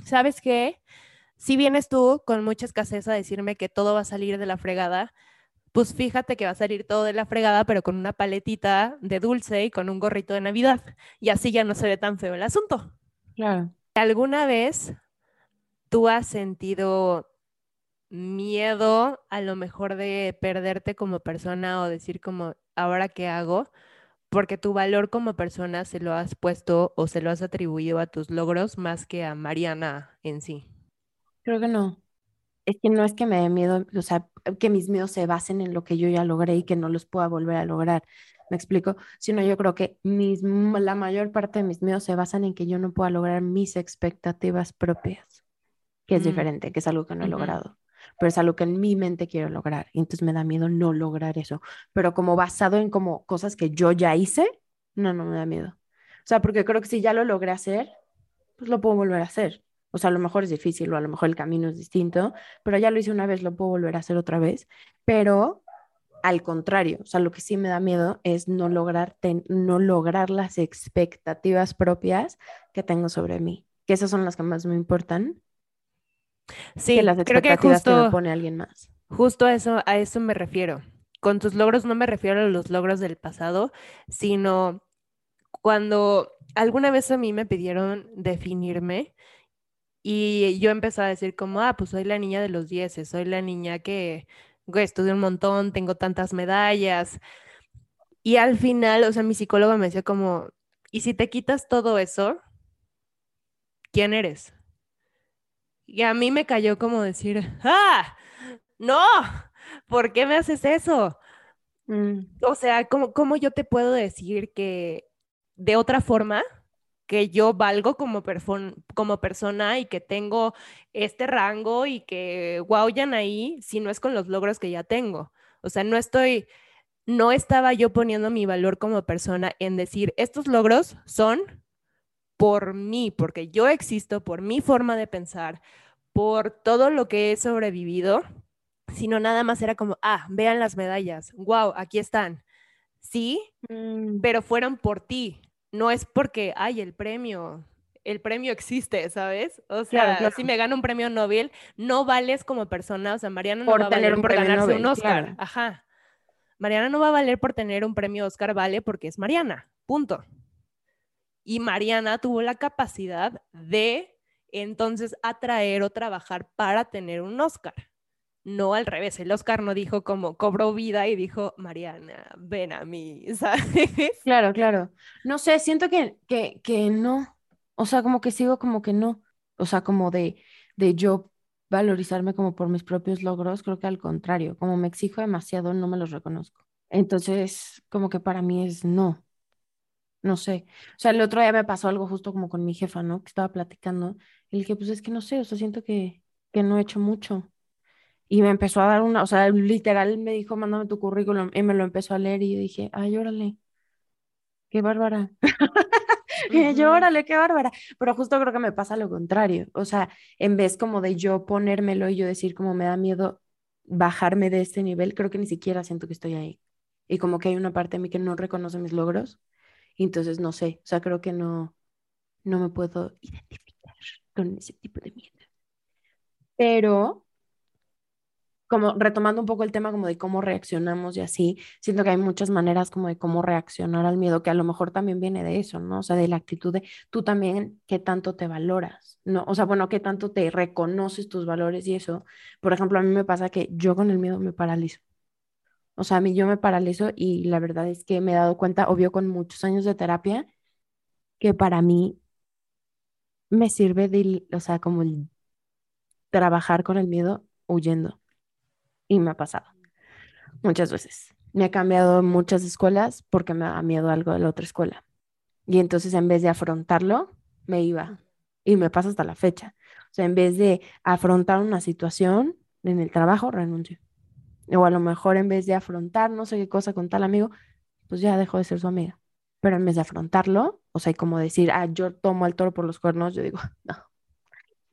¿sabes qué? Si vienes tú con mucha escasez a decirme que todo va a salir de la fregada, pues fíjate que va a salir todo de la fregada, pero con una paletita de dulce y con un gorrito de Navidad. Y así ya no se ve tan feo el asunto. Claro. ¿Alguna vez tú has sentido miedo a lo mejor de perderte como persona o decir como, ahora qué hago? Porque tu valor como persona se lo has puesto o se lo has atribuido a tus logros más que a Mariana en sí. Creo que no. Es que no es que me dé miedo, o sea, que mis miedos se basen en lo que yo ya logré y que no los pueda volver a lograr. ¿Me explico? Sino yo creo que mis, la mayor parte de mis miedos se basan en que yo no pueda lograr mis expectativas propias, que es Mm. diferente, que es algo que no he logrado, pero es algo que en mi mente quiero lograr. Y entonces me da miedo no lograr eso. Pero como basado en como cosas que yo ya hice, no, no me da miedo. O sea, porque creo que si ya lo logré hacer, pues lo puedo volver a hacer. O sea, a lo mejor es difícil o a lo mejor el camino es distinto, pero ya lo hice una vez, lo puedo volver a hacer otra vez. Pero al contrario, o sea, lo que sí me da miedo es no lograr, ten- no lograr las expectativas propias que tengo sobre mí, que esas son las que más me importan Sí, que las creo que expectativas que me justo, pone alguien más. justo a eso, a eso me refiero. Con tus logros no me refiero a los logros del pasado, sino cuando alguna vez a mí me pidieron definirme y yo empecé a decir como, ah, pues soy la niña de los dieces, soy la niña que, güey, estudié un montón, tengo tantas medallas. Y al final, o sea, mi psicólogo me decía como, ¿y si te quitas todo eso, quién eres? Y a mí me cayó como decir, ¡ah! ¡No! ¿Por qué me haces eso? Mm, O sea, ¿cómo, cómo yo te puedo decir que de otra forma, que yo valgo como, como persona y que tengo este rango y que wow, ahí, si no es con los logros que ya tengo? O sea, no estoy, no estaba yo poniendo mi valor como persona en decir, estos logros son por mí, porque yo existo, por mi forma de pensar, por todo lo que he sobrevivido, sino nada más era como, ah, vean las medallas, wow, aquí están. Sí, mm, pero fueron por ti, no es porque, ay, el premio, el premio existe, ¿sabes? O sea, Claro, claro. si me gano un premio Nobel, no vales como persona, o sea, Mariana no Por va a valer por ganarse un Oscar, claro. ajá. Mariana no va a valer por tener un premio Oscar, vale porque es Mariana, punto. Y Mariana tuvo la capacidad de entonces atraer o trabajar para tener un Oscar. No al revés, el Oscar no dijo como cobró vida y dijo, Mariana, ven a mí, <laughs> ¿sabes? Claro, claro. No sé, siento que, que, que no. O sea, como que sigo como que no. O sea, como de, de yo valorizarme como por mis propios logros, creo que al contrario, como me exijo demasiado, no me los reconozco. Entonces, como que para mí es no. No sé. O sea, el otro día me pasó algo justo como con mi jefa, ¿no? Que estaba platicando. Le dije, pues es que no sé, o sea, siento que, que no he hecho mucho. Y me empezó a dar una, o sea, literal me dijo, mándame tu currículum. Y me lo empezó a leer y yo dije, ay, órale, qué bárbara. <laughs> Y yo, Ujú. órale, qué bárbara. Pero justo creo que me pasa lo contrario. O sea, en vez como de yo ponérmelo y yo decir como me da miedo bajarme de este nivel, creo que ni siquiera siento que estoy ahí. Y como que hay una parte de mí que no reconoce mis logros. Y entonces no sé, o sea, creo que no, no me puedo identificar con ese tipo de miedo. Pero como retomando un poco el tema como de cómo reaccionamos y así, siento que hay muchas maneras como de cómo reaccionar al miedo, que a lo mejor también viene de eso, ¿no? O sea, de la actitud de tú también, qué tanto te valoras, ¿no? O sea, bueno, qué tanto te reconoces tus valores y eso. Por ejemplo, a mí me pasa que yo con el miedo me paralizo. O sea, a mí yo me paralizo y la verdad es que me he dado cuenta, obvio, con muchos años de terapia, que para mí me sirve de, o sea, como trabajar con el miedo huyendo. Y me ha pasado muchas veces. Me ha cambiado muchas escuelas porque me da miedo algo de la otra escuela. Y entonces en vez de afrontarlo, me iba. Y me pasa hasta la fecha. O sea, en vez de afrontar una situación en el trabajo, renuncio. O a lo mejor en vez de afrontar no sé qué cosa con tal amigo, pues ya dejo de ser su amiga. Pero en vez de afrontarlo, o sea, como decir, ah, yo tomo el toro por los cuernos, yo digo, <laughs> no,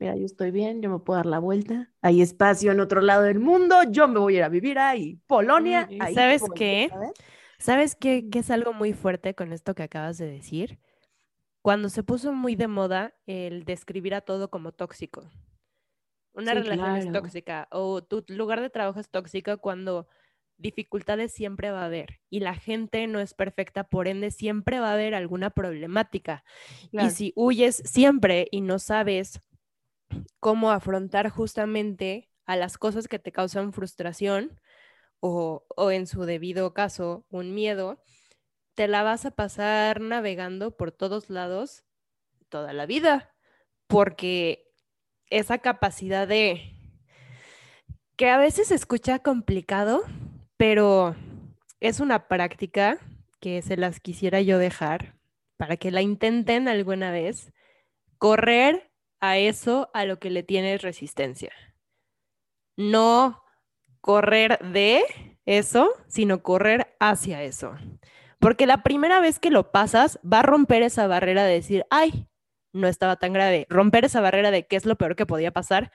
mira, yo estoy bien, yo me puedo dar la vuelta, hay espacio en otro lado del mundo, yo me voy a ir a vivir ahí, Polonia. Ahí ¿Sabes qué? ¿Sabes qué, qué es algo muy fuerte con esto que acabas de decir? Cuando se puso muy de moda el describir a todo como tóxico. Una relación es tóxica o tu lugar de trabajo es tóxico cuando dificultades siempre va a haber y la gente no es perfecta, por ende siempre va a haber alguna problemática. Y si huyes siempre y no sabes cómo afrontar justamente a las cosas que te causan frustración o, o en su debido caso un miedo, te la vas a pasar navegando por todos lados toda la vida, porque esa capacidad de que a veces se escucha complicado, pero es una práctica que se las quisiera yo dejar para que la intenten alguna vez, correr a eso a lo que le tienes resistencia. No correr de eso, sino correr hacia eso. Porque la primera vez que lo pasas, va a romper esa barrera de decir, ay, no estaba tan grave. Romper esa barrera de qué es lo peor que podía pasar,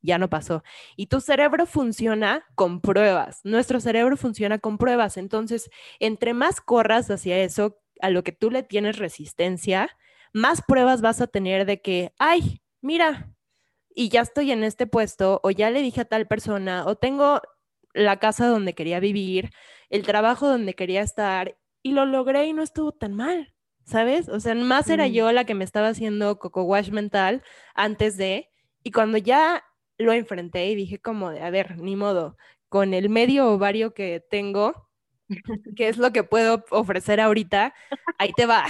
ya no pasó. Y tu cerebro funciona con pruebas. Nuestro cerebro funciona con pruebas. Entonces, entre más corras hacia eso, a lo que tú le tienes resistencia, más pruebas vas a tener de que, ay, mira, y ya estoy en este puesto, o ya le dije a tal persona, o tengo la casa donde quería vivir, el trabajo donde quería estar, y lo logré y no estuvo tan mal. ¿sabes? O sea, más era yo la que me estaba haciendo coco wash mental antes de, y cuando ya lo enfrenté y dije como de, a ver, ni modo, con el medio ovario que tengo, <laughs> que es lo que puedo ofrecer ahorita, ahí te va,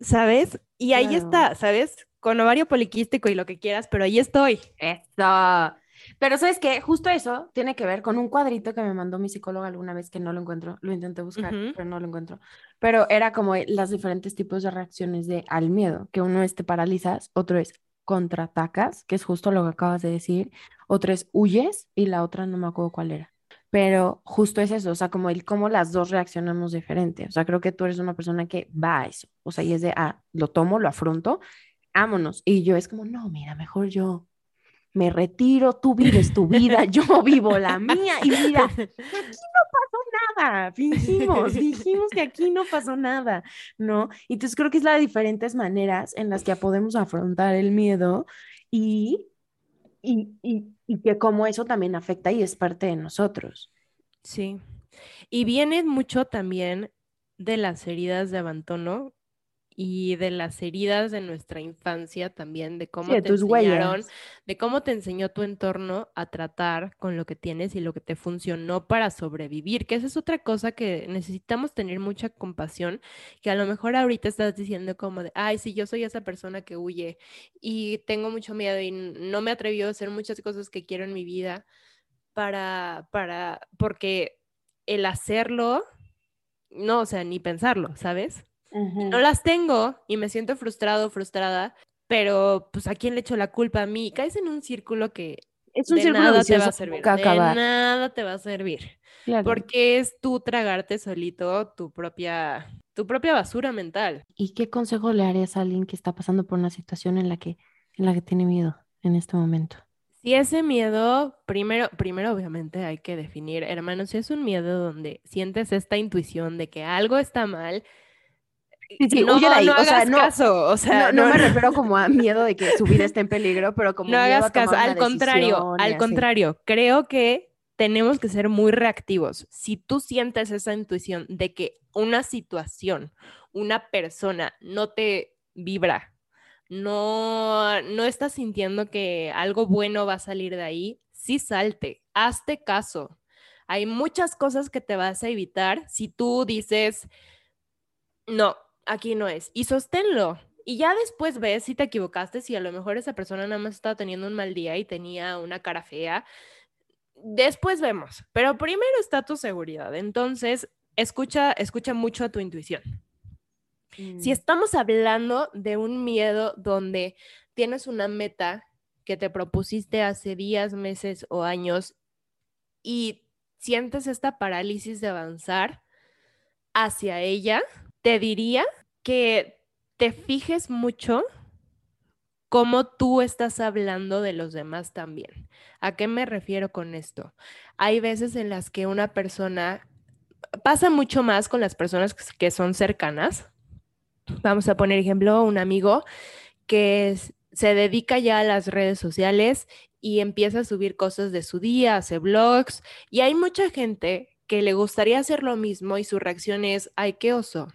¿sabes? Y ahí está, ¿sabes? Con ovario poliquístico y lo que quieras, pero ahí estoy. Eso. Pero sabes que justo eso tiene que ver con un cuadrito que me mandó mi psicóloga alguna vez que no lo encuentro, lo intenté buscar, pero no lo encuentro. Pero era como las diferentes tipos de reacciones de al miedo, que uno es te paralizas, otro es contraatacas, que es justo lo que acabas de decir, otro es huyes y la otra no me acuerdo cuál era. Pero justo es eso, o sea, como el cómo las dos reaccionamos diferente. O sea, creo que tú eres una persona que va a eso. O sea, y es de, ah, lo tomo, lo afronto, ámonos. Y yo es como, no, mira, mejor yo me retiro, tú vives tu vida, yo vivo la mía y mira, <laughs> aquí no pasó nada, fingimos, dijimos que aquí no pasó nada, ¿no? Entonces creo que es las diferentes maneras en las que podemos afrontar el miedo y, y, y, y que como eso también afecta y es parte de nosotros. Sí, y viene mucho también de las heridas de abandono y de las heridas de nuestra infancia también, de cómo te enseñaron, de cómo te enseñó tu entorno a tratar con lo que tienes y lo que te funcionó para sobrevivir, que esa es otra cosa que necesitamos tener mucha compasión, que a lo mejor ahorita estás diciendo como de, ay, sí, yo soy esa persona que huye y tengo mucho miedo y no me atrevió a hacer muchas cosas que quiero en mi vida para, para, porque el hacerlo, no, o sea, ni pensarlo, ¿sabes? No las tengo y me siento frustrado, frustrada, pero pues a quién le echo la culpa a mí. Caes en un círculo que es un círculo nada te va a servir. De nada te va a servir. Porque es tú tragarte solito tu propia, tu propia basura mental. ¿Y qué consejo le harías a alguien que está pasando por una situación en la que, en la que tiene miedo en este momento? Si ese miedo, primero, primero obviamente hay que definir, hermano, si es un miedo donde sientes esta intuición de que algo está mal, Sí, sí, no, huye de ahí. no o sea, hagas no, caso, o sea, no, no me refiero como a miedo de que su vida esté en peligro, pero como no miedo a hagas caso, al contrario, al contrario, creo que tenemos que ser muy reactivos. Si tú sientes esa intuición de que una situación, una persona no te vibra, no, no estás sintiendo que algo bueno va a salir de ahí, sí salte, hazte caso. Hay muchas cosas que te vas a evitar si tú dices, no, aquí no es, y sosténlo. Y ya después ves si te equivocaste, si a lo mejor esa persona nada más estaba teniendo un mal día y tenía una cara fea. Después vemos, pero primero está tu seguridad. Entonces, escucha, escucha mucho a tu intuición. Si Mm. estamos hablando de un miedo donde tienes una meta que te propusiste hace días, meses o años y sientes esta parálisis de avanzar hacia ella, te diría que te fijes mucho cómo tú estás hablando de los demás también. ¿A qué me refiero con esto? Hay veces en las que una persona pasa mucho más con las personas que- son cercanas. Vamos a poner ejemplo, un amigo que se dedica ya a las redes sociales y empieza a subir cosas de su día, hace blogs y hay mucha gente que le gustaría hacer lo mismo y su reacción es, ay, qué oso.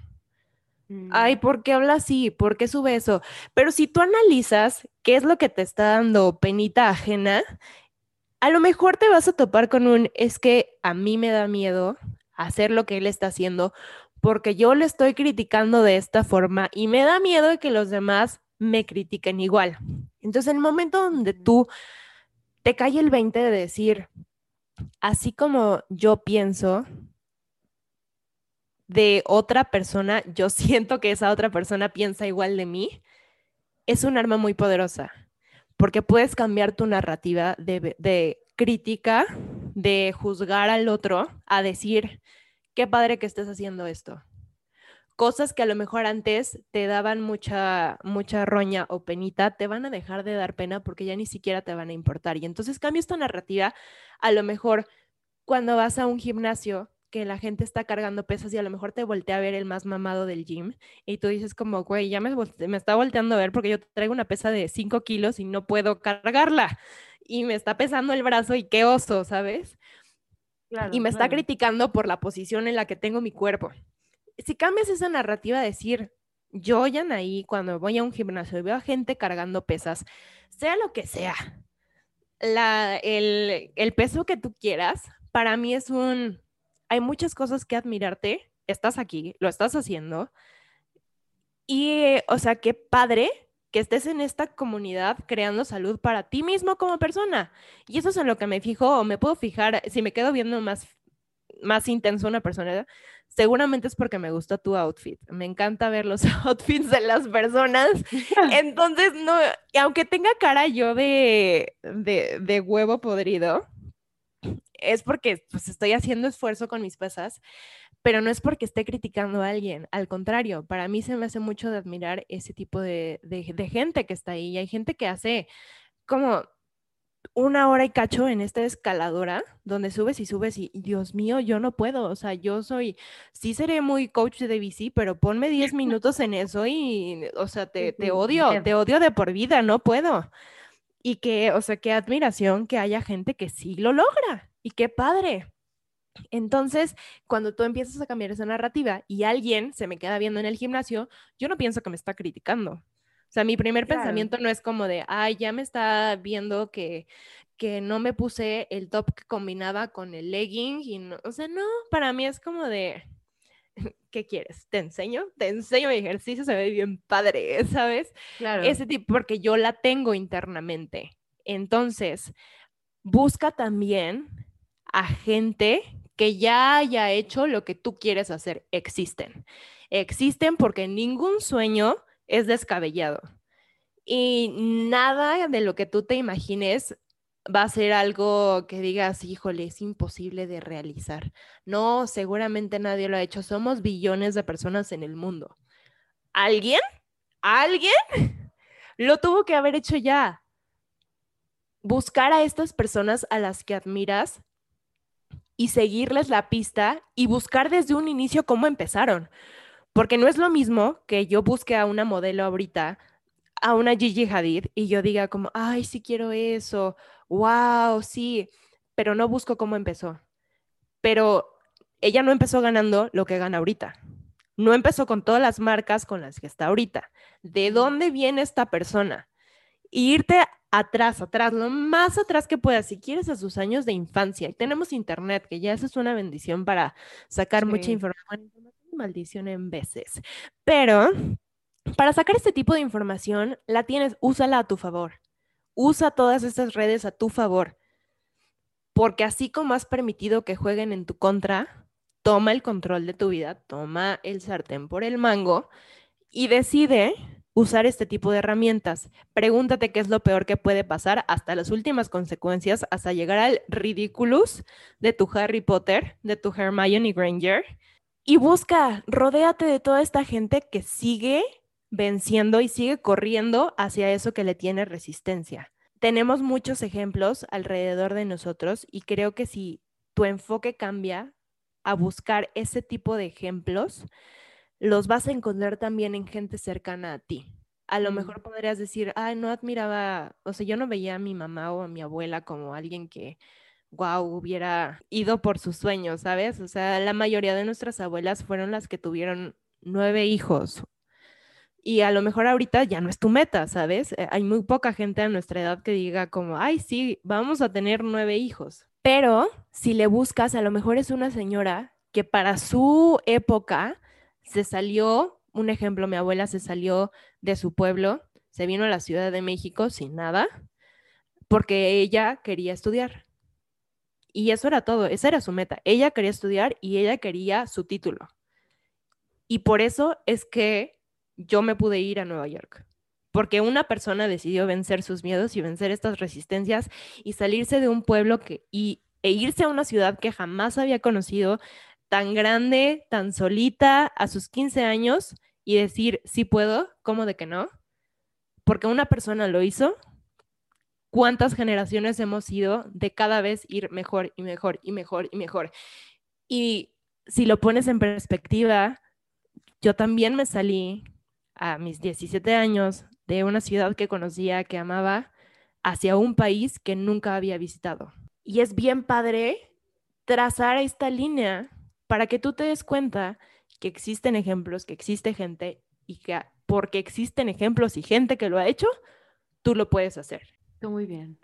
Ay, Mm. ¿por qué habla así? ¿Por qué sube eso? Pero si tú analizas qué es lo que te está dando penita ajena, a lo mejor te vas a topar con un, es que a mí me da miedo hacer lo que él está haciendo porque yo le estoy criticando de esta forma y me da miedo de que los demás me critiquen igual. Entonces, en el momento donde tú te cae el 20 de decir, así como yo pienso de otra persona, yo <laughs> siento que esa otra persona piensa igual de mí, es un arma muy poderosa, porque puedes cambiar tu narrativa de, crítica, de juzgar al otro, a decir, qué padre que estés haciendo esto. Cosas que a lo mejor antes te daban mucha, mucha roña o penita, te van a dejar de dar pena porque ya ni siquiera te van a importar. Y entonces cambias tu narrativa, a lo mejor cuando vas a un gimnasio que la gente está cargando pesas y a lo mejor te voltea a ver el más mamado del gym y tú dices como, güey, ya me, me está volteando a ver porque yo traigo una pesa de 5 kilos y no puedo cargarla y me está pesando el brazo y qué oso, ¿sabes? Claro, y me está criticando por la posición en la que tengo mi cuerpo. Si cambias esa narrativa, decir, yo, Yanaí, cuando voy a un gimnasio y veo a gente cargando pesas, sea lo que sea, la, el, el peso que tú quieras, para mí es un, hay muchas cosas que admirarte, estás aquí, lo estás haciendo, y, eh, o sea, qué padre que estés en esta comunidad creando salud para ti mismo como persona. Y eso es en lo que me fijo o me puedo fijar, si me quedo viendo más, más intenso una persona, seguramente es porque me gusta tu outfit. Me encanta ver los <laughs> outfits de las personas. <laughs> Entonces, no, aunque tenga cara yo de, de, de huevo podrido, es porque pues, estoy haciendo esfuerzo con mis pesas, pero no es porque esté criticando a alguien. Al contrario, para mí se me hace mucho de admirar ese tipo de, de, de gente que está ahí. Y hay gente que hace como una hora y cacho en esta escaladora donde subes y subes y Dios mío, yo no puedo, o sea, yo soy, sí seré muy coach de bici, pero ponme 10 minutos en eso y, o sea, te, te odio, te odio de por vida, no puedo. Y que, o sea, qué admiración que haya gente que sí lo logra y qué padre. Entonces, cuando tú empiezas a cambiar esa narrativa y alguien se me queda viendo en el gimnasio, yo no pienso que me está criticando. O sea, mi primer Claro. pensamiento no es como de, ay, ya me está viendo que, que no me puse el top que combinaba con el legging. Y no, o sea, no, para mí es como de, <laughs> ¿qué quieres? ¿Te enseño? Te enseño mi ejercicio, se ve bien padre, <laughs> ¿sabes? Claro. Ese tipo, porque yo la tengo internamente. Entonces, busca también a gente que ya haya hecho lo que tú quieres hacer. Existen. Existen porque ningún sueño es descabellado. Y nada de lo que tú te imagines va a ser algo que digas, híjole, es imposible de realizar. No, seguramente nadie lo ha hecho. Somos billones de personas en el mundo. ¿Alguien? ¿Alguien? Lo tuvo que haber hecho ya. Buscar a estas personas a las que admiras y seguirles la pista y buscar desde un inicio cómo empezaron. Porque no es lo mismo que yo busque a una modelo ahorita, a una Gigi Hadid, y yo diga como, ay, sí quiero eso, wow, sí, pero no busco cómo empezó. Pero ella no empezó ganando lo que gana ahorita. No empezó con todas las marcas con las que está ahorita. ¿De dónde viene esta persona? irte atrás, atrás, lo más atrás que puedas, si quieres a sus años de infancia. Y tenemos internet, que ya eso es una bendición para sacar mucha información, maldición en veces. Pero para sacar este tipo de información, la tienes, úsala a tu favor. Usa todas estas redes a tu favor. Porque así como has permitido que jueguen en tu contra, toma el control de tu vida, toma el sartén por el mango y decide usar este tipo de herramientas. Pregúntate qué es lo peor que puede pasar hasta las últimas consecuencias, hasta llegar al ridiculous de tu Harry Potter, de tu Hermione Granger. Y busca, rodéate de toda esta gente que sigue venciendo y sigue corriendo hacia eso que le tiene resistencia. Tenemos muchos ejemplos alrededor de nosotros y creo que si tu enfoque cambia a buscar ese tipo de ejemplos, los vas a encontrar también en gente cercana a ti. A lo mejor podrías decir, ay, no admiraba, o sea, yo no veía a mi mamá o a mi abuela como alguien que, wow, hubiera ido por sus sueños, ¿sabes? O sea, la mayoría de nuestras abuelas fueron las que tuvieron nueve hijos. Y a lo mejor ahorita ya no es tu meta, ¿sabes? Eh, hay muy poca gente a nuestra edad que diga como, ay, sí, vamos a tener nueve hijos. Pero si le buscas, a lo mejor es una señora que para su época se salió, un ejemplo, mi abuela se salió de su pueblo, se vino a la Ciudad de México sin nada, porque ella quería estudiar. Y eso era todo, esa era su meta. Ella quería estudiar y ella quería su título. Y por eso es que yo me pude ir a Nueva York. Porque una persona decidió vencer sus miedos y vencer estas resistencias y salirse de un pueblo que, y, e irse a una ciudad que jamás había conocido, tan grande, tan solita a sus 15 años y decir, sí puedo, ¿cómo de que no? Porque una persona lo hizo. ¿Cuántas generaciones hemos ido de cada vez ir mejor y mejor y mejor y mejor? Y si lo pones en perspectiva, yo también me salí a mis 17 años de una ciudad que conocía, que amaba, hacia un país que nunca había visitado. Y es bien padre trazar esta línea para que tú te des cuenta que existen ejemplos, que existe gente y que porque existen ejemplos y gente que lo ha hecho, tú lo puedes hacer. Muy bien.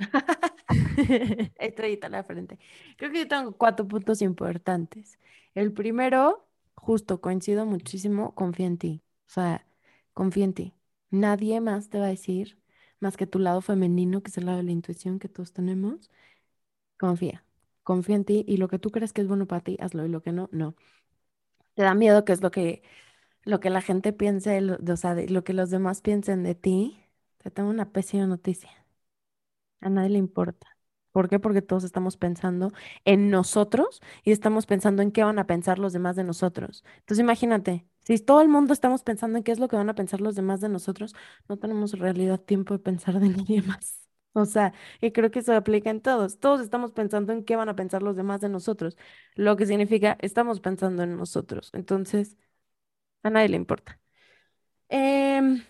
Estrellita a la frente. Creo que yo tengo cuatro puntos importantes. El primero, justo coincido muchísimo, confía en ti. O sea, confía en ti. Nadie más te va a decir, más que tu lado femenino, que es el lado de la intuición que todos tenemos. Confía confía en ti y lo que tú crees que es bueno para ti, hazlo y lo que no, no. Te da miedo que es lo que, lo que la gente piense, lo, o sea, lo que los demás piensen de ti. Te tengo una pésima noticia. A nadie le importa. ¿Por qué? Porque todos estamos pensando en nosotros y estamos pensando en qué van a pensar los demás de nosotros. Entonces imagínate, si todo el mundo estamos pensando en qué es lo que van a pensar los demás de nosotros, no tenemos en realidad tiempo de pensar de <laughs> nadie más. O sea, y creo que eso aplica en todos. Todos estamos pensando en qué van a pensar los demás de nosotros, lo que significa estamos pensando en nosotros. Entonces, a nadie le importa. Eh,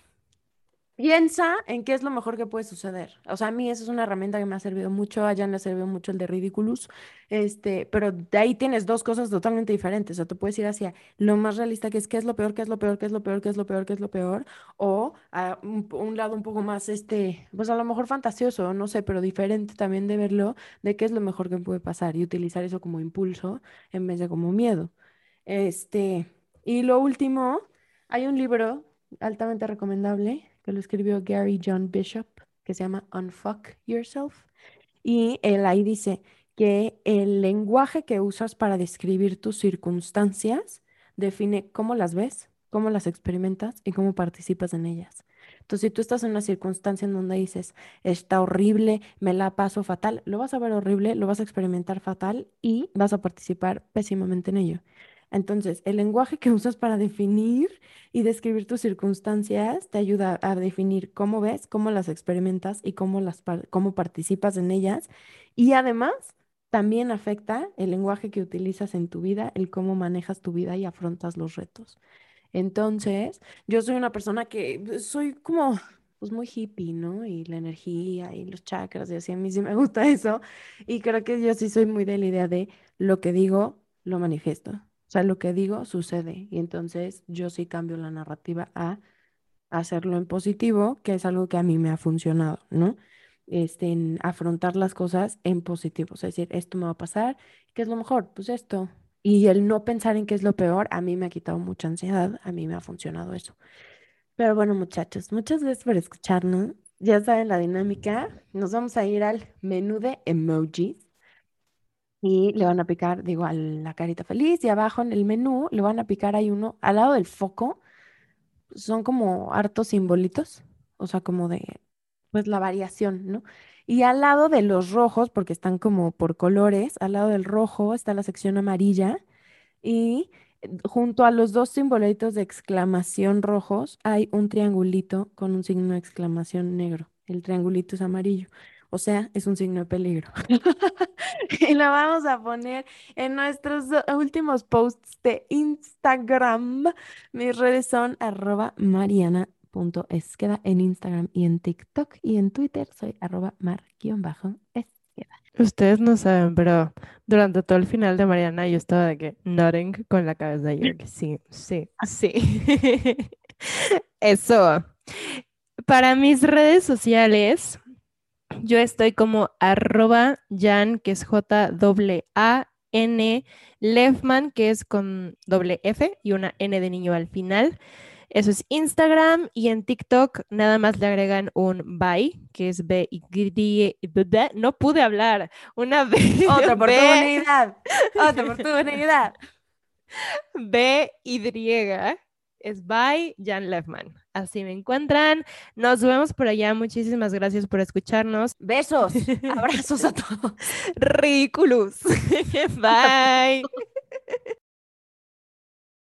Piensa en qué es lo mejor que puede suceder. O sea, a mí esa es una herramienta que me ha servido mucho, a Jan le ha servido mucho el de Ridiculous, este, pero de ahí tienes dos cosas totalmente diferentes. O sea, tú puedes ir hacia lo más realista, que es qué es lo peor, qué es lo peor, qué es lo peor, qué es lo peor, qué es lo peor, o a un, lado un poco más, este, pues a lo mejor fantasioso, no sé, pero diferente también de verlo, de qué es lo mejor que puede pasar y utilizar eso como impulso en vez de como miedo. Este, y lo último, hay un libro altamente recomendable que lo escribió Gary John Bishop, que se llama Unfuck Yourself. Y él ahí dice que el lenguaje que usas para describir tus circunstancias define cómo las ves, cómo las experimentas y cómo participas en ellas. Entonces, si tú estás en una circunstancia en donde dices, está horrible, me la paso fatal, lo vas a ver horrible, lo vas a experimentar fatal y vas a participar pésimamente en ello. Entonces, el lenguaje que usas para definir y describir tus circunstancias te ayuda a definir cómo ves, cómo las experimentas y cómo, las, cómo participas en ellas. Y además, también afecta el lenguaje que utilizas en tu vida, el cómo manejas tu vida y afrontas los retos. Entonces, yo soy una persona que pues, soy como, pues muy hippie, ¿no? Y la energía y los chakras y así, a mí sí me gusta <laughs> eso. Y creo que yo sí soy muy de la idea de lo que digo, lo manifiesto. O sea, lo que digo sucede. Y entonces yo sí cambio la narrativa a hacerlo en positivo, que es algo que a mí me ha funcionado, ¿no? Este, afrontar las cosas en positivo. Es decir, esto me va a pasar, ¿qué es lo mejor? Pues esto. Y el no pensar en qué es lo peor, a mí me ha quitado mucha ansiedad, a mí me ha funcionado eso. Pero bueno, muchachos, muchas gracias por escucharnos. Ya saben la dinámica. Nos vamos a ir al menú de emojis. Y le van a picar, digo, a la carita feliz y abajo en el menú le van a picar, hay uno al lado del foco, son como hartos simbolitos, o sea, como de, pues la variación, ¿no? Y al lado de los rojos, porque están como por colores, al lado del rojo está la sección amarilla y eh, junto a los dos simbolitos de exclamación rojos hay un triangulito con un signo de exclamación negro. El triangulito es amarillo. O sea, es un signo de peligro. <laughs> y lo vamos a poner en nuestros últimos posts de Instagram. Mis redes son arroba mariana.esqueda en Instagram y en TikTok. Y en Twitter soy arroba mar-esqueda. Ustedes no saben, pero durante todo el final de Mariana yo estaba de que nodding con la cabeza. Yo que sí, sí, sí. <laughs> Eso. Para mis redes sociales, yo estoy como arroba Jan, que es J-A-N, Lefman, que es con doble F y una N de niño al final. Eso es Instagram y en TikTok nada más le agregan un bye, que es B y no pude hablar. Una <laughs> B. Otra oportunidad. Otra oportunidad. <laughs> B Y es by Jan Lefman. Así me encuentran. Nos vemos por allá. Muchísimas gracias por escucharnos. Besos. <laughs> Abrazos a todos. Ridículos. <laughs> Bye. <laughs>